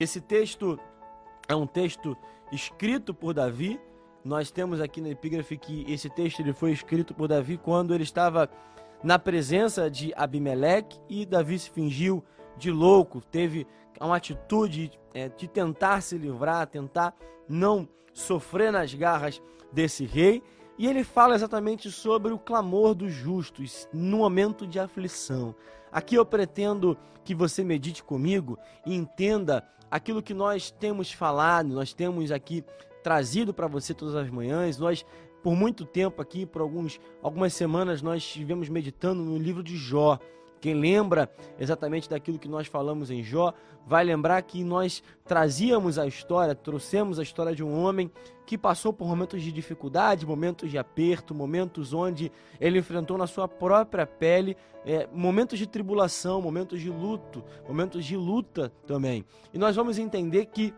Esse texto é um texto escrito por Davi. Nós temos aqui na epígrafe que esse texto ele foi escrito por Davi quando ele estava na presença de Abimeleque e Davi se fingiu de louco, teve uma atitude é, de tentar se livrar, tentar não sofrer nas garras desse rei. E ele fala exatamente sobre o clamor dos justos no momento de aflição. Aqui eu pretendo que você medite comigo e entenda aquilo que nós temos falado, nós temos aqui trazido para você todas as manhãs. Nós, por muito tempo aqui, por alguns, algumas semanas, nós estivemos meditando no livro de Jó. Quem lembra exatamente daquilo que nós falamos em Jó, vai lembrar que nós trazíamos a história, trouxemos a história de um homem que passou por momentos de dificuldade, momentos de aperto, momentos onde ele enfrentou na sua própria pele é, momentos de tribulação, momentos de luto, momentos de luta também. E nós vamos entender que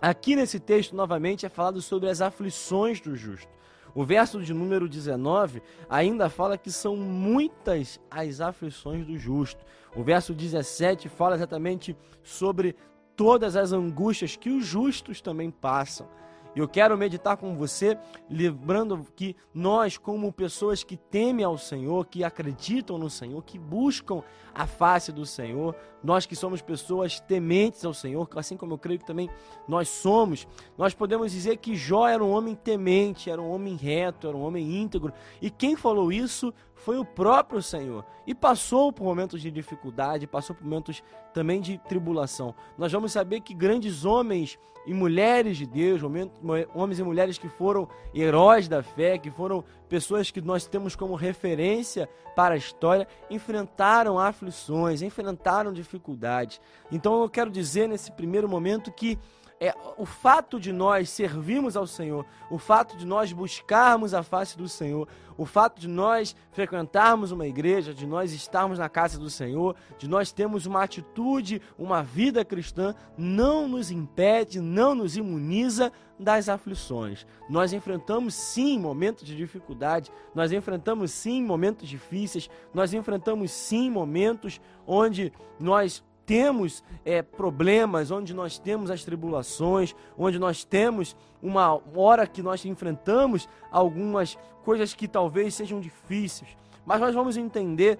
aqui nesse texto, novamente, é falado sobre as aflições do justo. O verso de número 19 ainda fala que são muitas as aflições do justo. O verso 17 fala exatamente sobre todas as angústias que os justos também passam. Eu quero meditar com você, lembrando que nós, como pessoas que temem ao Senhor, que acreditam no Senhor, que buscam a face do Senhor, nós que somos pessoas tementes ao Senhor, assim como eu creio que também nós somos, nós podemos dizer que Jó era um homem temente, era um homem reto, era um homem íntegro, e quem falou isso foi o próprio Senhor. E passou por momentos de dificuldade, passou por momentos também de tribulação. Nós vamos saber que grandes homens e mulheres de Deus, homens e mulheres que foram heróis da fé, que foram pessoas que nós temos como referência para a história, enfrentaram aflições, enfrentaram dificuldades. Então eu quero dizer nesse primeiro momento que é, o fato de nós servirmos ao Senhor, o fato de nós buscarmos a face do Senhor, o fato de nós frequentarmos uma igreja, de nós estarmos na casa do Senhor, de nós termos uma atitude, uma vida cristã, não nos impede, não nos imuniza das aflições. Nós enfrentamos sim momentos de dificuldade, nós enfrentamos sim momentos difíceis, nós enfrentamos sim momentos onde nós temos é, problemas, onde nós temos as tribulações, onde nós temos uma hora que nós enfrentamos algumas coisas que talvez sejam difíceis, mas nós vamos entender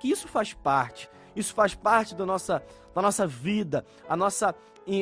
que isso faz parte, isso faz parte da nossa, da nossa vida, a nossa,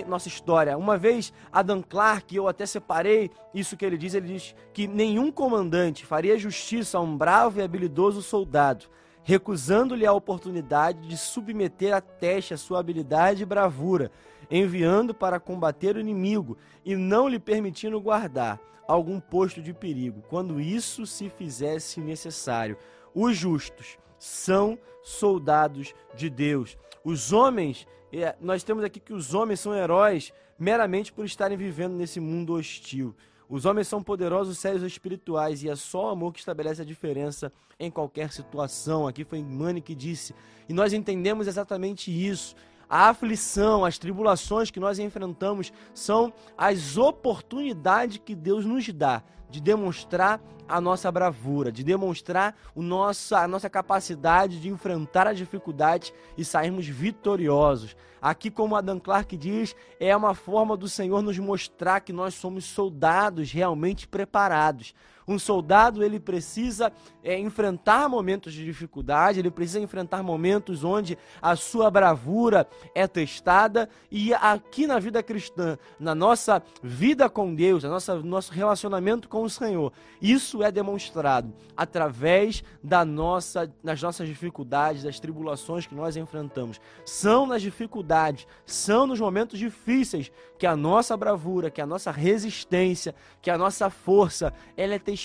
nossa história. Uma vez, Adam Clark, eu até separei isso que ele diz, ele diz que nenhum comandante faria justiça a um bravo e habilidoso soldado recusando-lhe a oportunidade de submeter a teste a sua habilidade e bravura, enviando para combater o inimigo e não lhe permitindo guardar algum posto de perigo, quando isso se fizesse necessário. Os justos são soldados de Deus. Os homens, é, nós temos aqui que os homens são heróis meramente por estarem vivendo nesse mundo hostil. Os homens são poderosos, sérios espirituais, e é só o amor que estabelece a diferença em qualquer situação. Aqui foi Mani que disse. E nós entendemos exatamente isso. A aflição, as tribulações que nós enfrentamos são as oportunidades que Deus nos dá de demonstrar a nossa bravura, de demonstrar o nosso, a nossa capacidade de enfrentar as dificuldades e sairmos vitoriosos. Aqui, como Adam Clark diz, é uma forma do Senhor nos mostrar que nós somos soldados realmente preparados. Um soldado ele precisa é, enfrentar momentos de dificuldade, ele precisa enfrentar momentos onde a sua bravura é testada e aqui na vida cristã, na nossa vida com Deus, no nosso, nosso relacionamento com o Senhor, isso é demonstrado através da nossa, das nossas dificuldades, das tribulações que nós enfrentamos. São nas dificuldades, são nos momentos difíceis que a nossa bravura, que a nossa resistência, que a nossa força, ela é testada,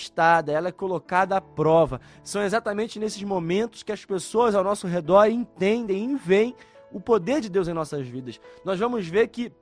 ela é colocada à prova. São exatamente nesses momentos que as pessoas ao nosso redor entendem e veem o poder de Deus em nossas vidas. Nós vamos ver que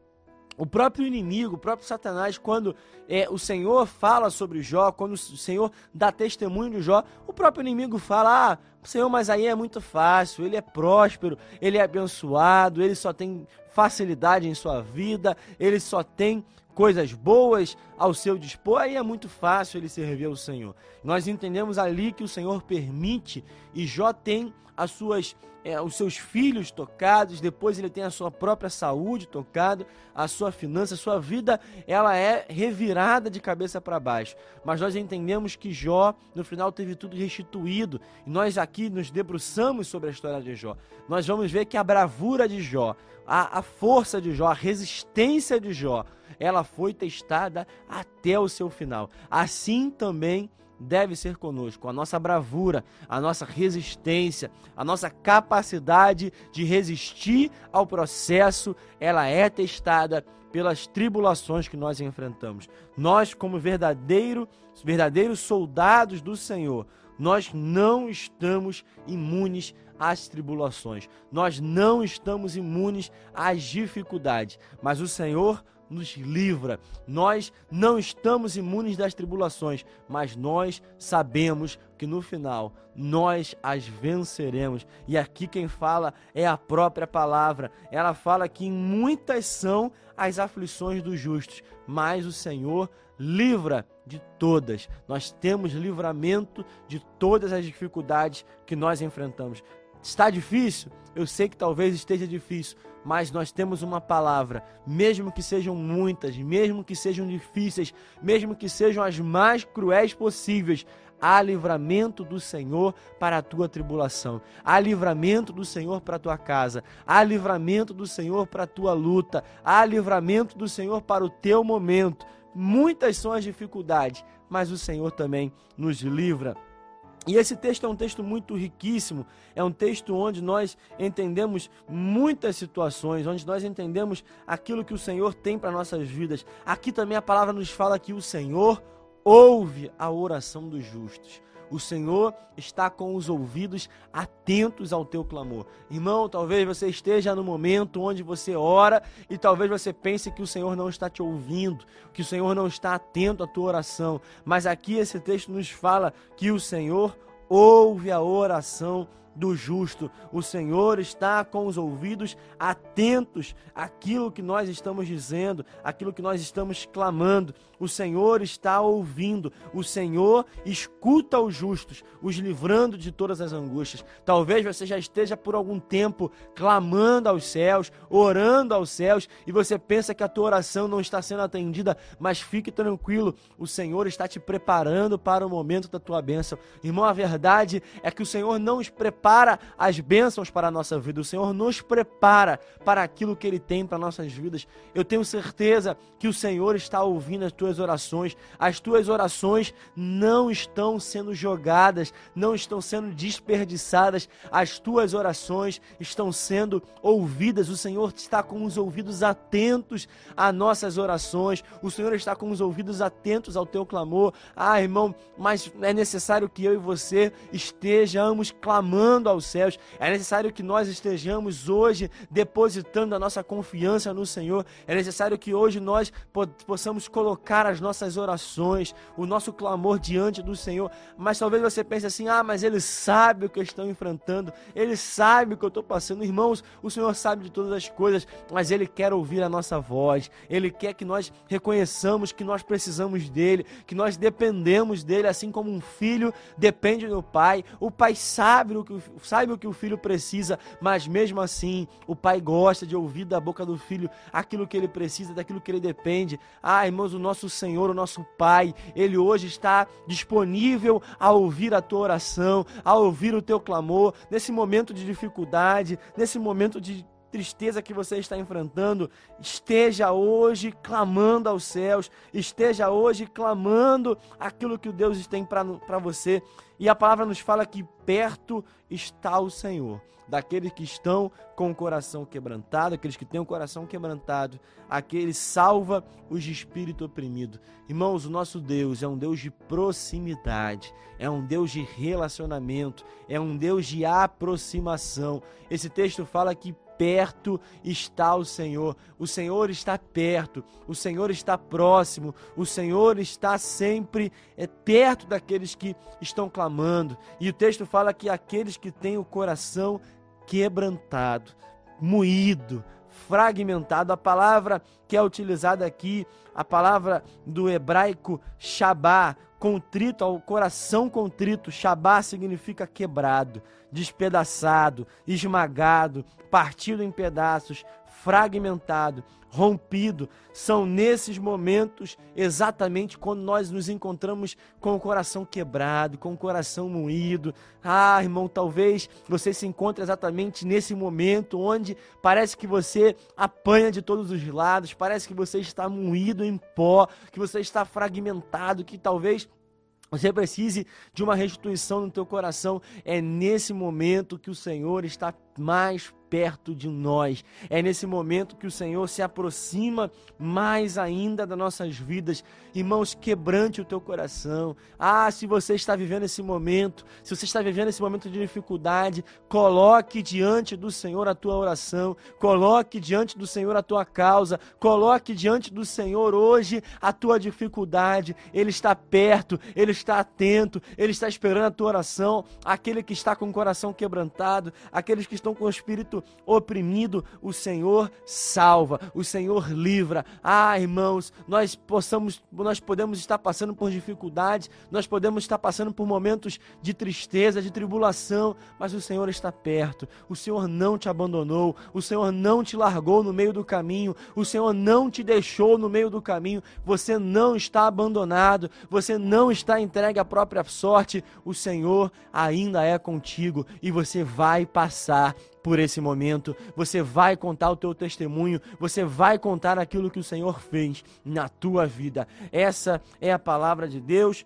o próprio inimigo, o próprio Satanás, quando é, o Senhor fala sobre Jó, quando o Senhor dá testemunho de Jó, o próprio inimigo fala: Ah, Senhor, mas aí é muito fácil, ele é próspero, ele é abençoado, ele só tem facilidade em sua vida, ele só tem coisas boas ao seu dispor, aí é muito fácil ele servir ao Senhor. Nós entendemos ali que o Senhor permite e Jó tem as suas é, os seus filhos tocados, depois ele tem a sua própria saúde tocada, a sua finança, a sua vida, ela é revirada de cabeça para baixo. Mas nós entendemos que Jó, no final, teve tudo restituído. E nós aqui nos debruçamos sobre a história de Jó. Nós vamos ver que a bravura de Jó, a, a força de Jó, a resistência de Jó, ela foi testada até o seu final. Assim também deve ser conosco. A nossa bravura, a nossa resistência, a nossa capacidade de resistir ao processo, ela é testada pelas tribulações que nós enfrentamos. Nós, como verdadeiro, verdadeiros soldados do Senhor, nós não estamos imunes às tribulações. Nós não estamos imunes às dificuldades, mas o Senhor nos livra. Nós não estamos imunes das tribulações, mas nós sabemos que no final nós as venceremos. E aqui quem fala é a própria palavra. Ela fala que muitas são as aflições dos justos, mas o Senhor livra de todas. Nós temos livramento de todas as dificuldades que nós enfrentamos. Está difícil? Eu sei que talvez esteja difícil, mas nós temos uma palavra, mesmo que sejam muitas, mesmo que sejam difíceis, mesmo que sejam as mais cruéis possíveis, há livramento do Senhor para a tua tribulação, há livramento do Senhor para a tua casa, há livramento do Senhor para a tua luta, há livramento do Senhor para o teu momento. Muitas são as dificuldades, mas o Senhor também nos livra. E esse texto é um texto muito riquíssimo, é um texto onde nós entendemos muitas situações, onde nós entendemos aquilo que o Senhor tem para nossas vidas. Aqui também a palavra nos fala que o Senhor ouve a oração dos justos. O Senhor está com os ouvidos atentos ao teu clamor. Irmão, talvez você esteja no momento onde você ora e talvez você pense que o Senhor não está te ouvindo, que o Senhor não está atento à tua oração. Mas aqui esse texto nos fala que o Senhor ouve a oração do justo. O Senhor está com os ouvidos atentos àquilo que nós estamos dizendo, àquilo que nós estamos clamando. O Senhor está ouvindo. O Senhor escuta os justos, os livrando de todas as angústias. Talvez você já esteja por algum tempo clamando aos céus, orando aos céus, e você pensa que a tua oração não está sendo atendida, mas fique tranquilo, o Senhor está te preparando para o momento da tua bênção. Irmão, a verdade é que o Senhor não os prepara as bênçãos para a nossa vida, o Senhor nos prepara para aquilo que Ele tem para nossas vidas. Eu tenho certeza que o Senhor está ouvindo as tuas orações. As tuas orações não estão sendo jogadas, não estão sendo desperdiçadas. As tuas orações estão sendo ouvidas. O Senhor está com os ouvidos atentos às nossas orações. O Senhor está com os ouvidos atentos ao teu clamor. Ah, irmão, mas é necessário que eu e você estejamos clamando aos céus. É necessário que nós estejamos hoje depositando a nossa confiança no Senhor. É necessário que hoje nós possamos colocar as nossas orações, o nosso clamor diante do Senhor. Mas talvez você pense assim: ah, mas Ele sabe o que eu estou enfrentando, Ele sabe o que eu estou passando. Irmãos, o Senhor sabe de todas as coisas, mas Ele quer ouvir a nossa voz, Ele quer que nós reconheçamos que nós precisamos dEle, que nós dependemos dEle, assim como um filho depende do pai. O pai sabe o que, sabe o, que o filho precisa, mas mesmo assim, o pai gosta de ouvir da boca do filho aquilo que ele precisa, daquilo que ele depende. Ah, irmãos, o nosso Senhor, o nosso Pai, Ele hoje está disponível a ouvir a tua oração, a ouvir o teu clamor, nesse momento de dificuldade, nesse momento de tristeza que você está enfrentando, esteja hoje clamando aos céus, esteja hoje clamando aquilo que o Deus tem para você. E a palavra nos fala que perto está o Senhor, daqueles que estão com o coração quebrantado, aqueles que têm o coração quebrantado, aquele salva os de espírito oprimido. Irmãos, o nosso Deus é um Deus de proximidade, é um Deus de relacionamento, é um Deus de aproximação. Esse texto fala que perto está o Senhor. O Senhor está perto, o Senhor está próximo, o Senhor está sempre é, perto daqueles que estão clamando. E o texto fala que aqueles que têm o coração quebrantado, moído, fragmentado. A palavra que é utilizada aqui, a palavra do hebraico shabá, contrito, ao coração contrito, Shabá significa quebrado, despedaçado, esmagado, partido em pedaços, fragmentado, rompido. São nesses momentos exatamente quando nós nos encontramos com o coração quebrado, com o coração moído. Ah, irmão, talvez você se encontre exatamente nesse momento onde parece que você apanha de todos os lados, parece que você está moído em pó, que você está fragmentado, que talvez você precise de uma restituição no teu coração. É nesse momento que o Senhor está mais perto de nós. É nesse momento que o Senhor se aproxima mais ainda das nossas vidas. Irmãos, quebrante o teu coração. Ah, se você está vivendo esse momento, se você está vivendo esse momento de dificuldade, coloque diante do Senhor a tua oração, coloque diante do Senhor a tua causa, coloque diante do Senhor hoje a tua dificuldade. Ele está perto, ele está atento, ele está esperando a tua oração. Aquele que está com o coração quebrantado, aqueles que estão com o espírito oprimido, o Senhor salva, o Senhor livra. Ah, irmãos, nós possamos, nós podemos estar passando por dificuldades, nós podemos estar passando por momentos de tristeza, de tribulação, mas o Senhor está perto. O Senhor não te abandonou, o Senhor não te largou no meio do caminho, o Senhor não te deixou no meio do caminho. Você não está abandonado, você não está entregue à própria sorte. O Senhor ainda é contigo e você vai passar por esse momento, você vai contar o teu testemunho, você vai contar aquilo que o Senhor fez na tua vida. Essa é a palavra de Deus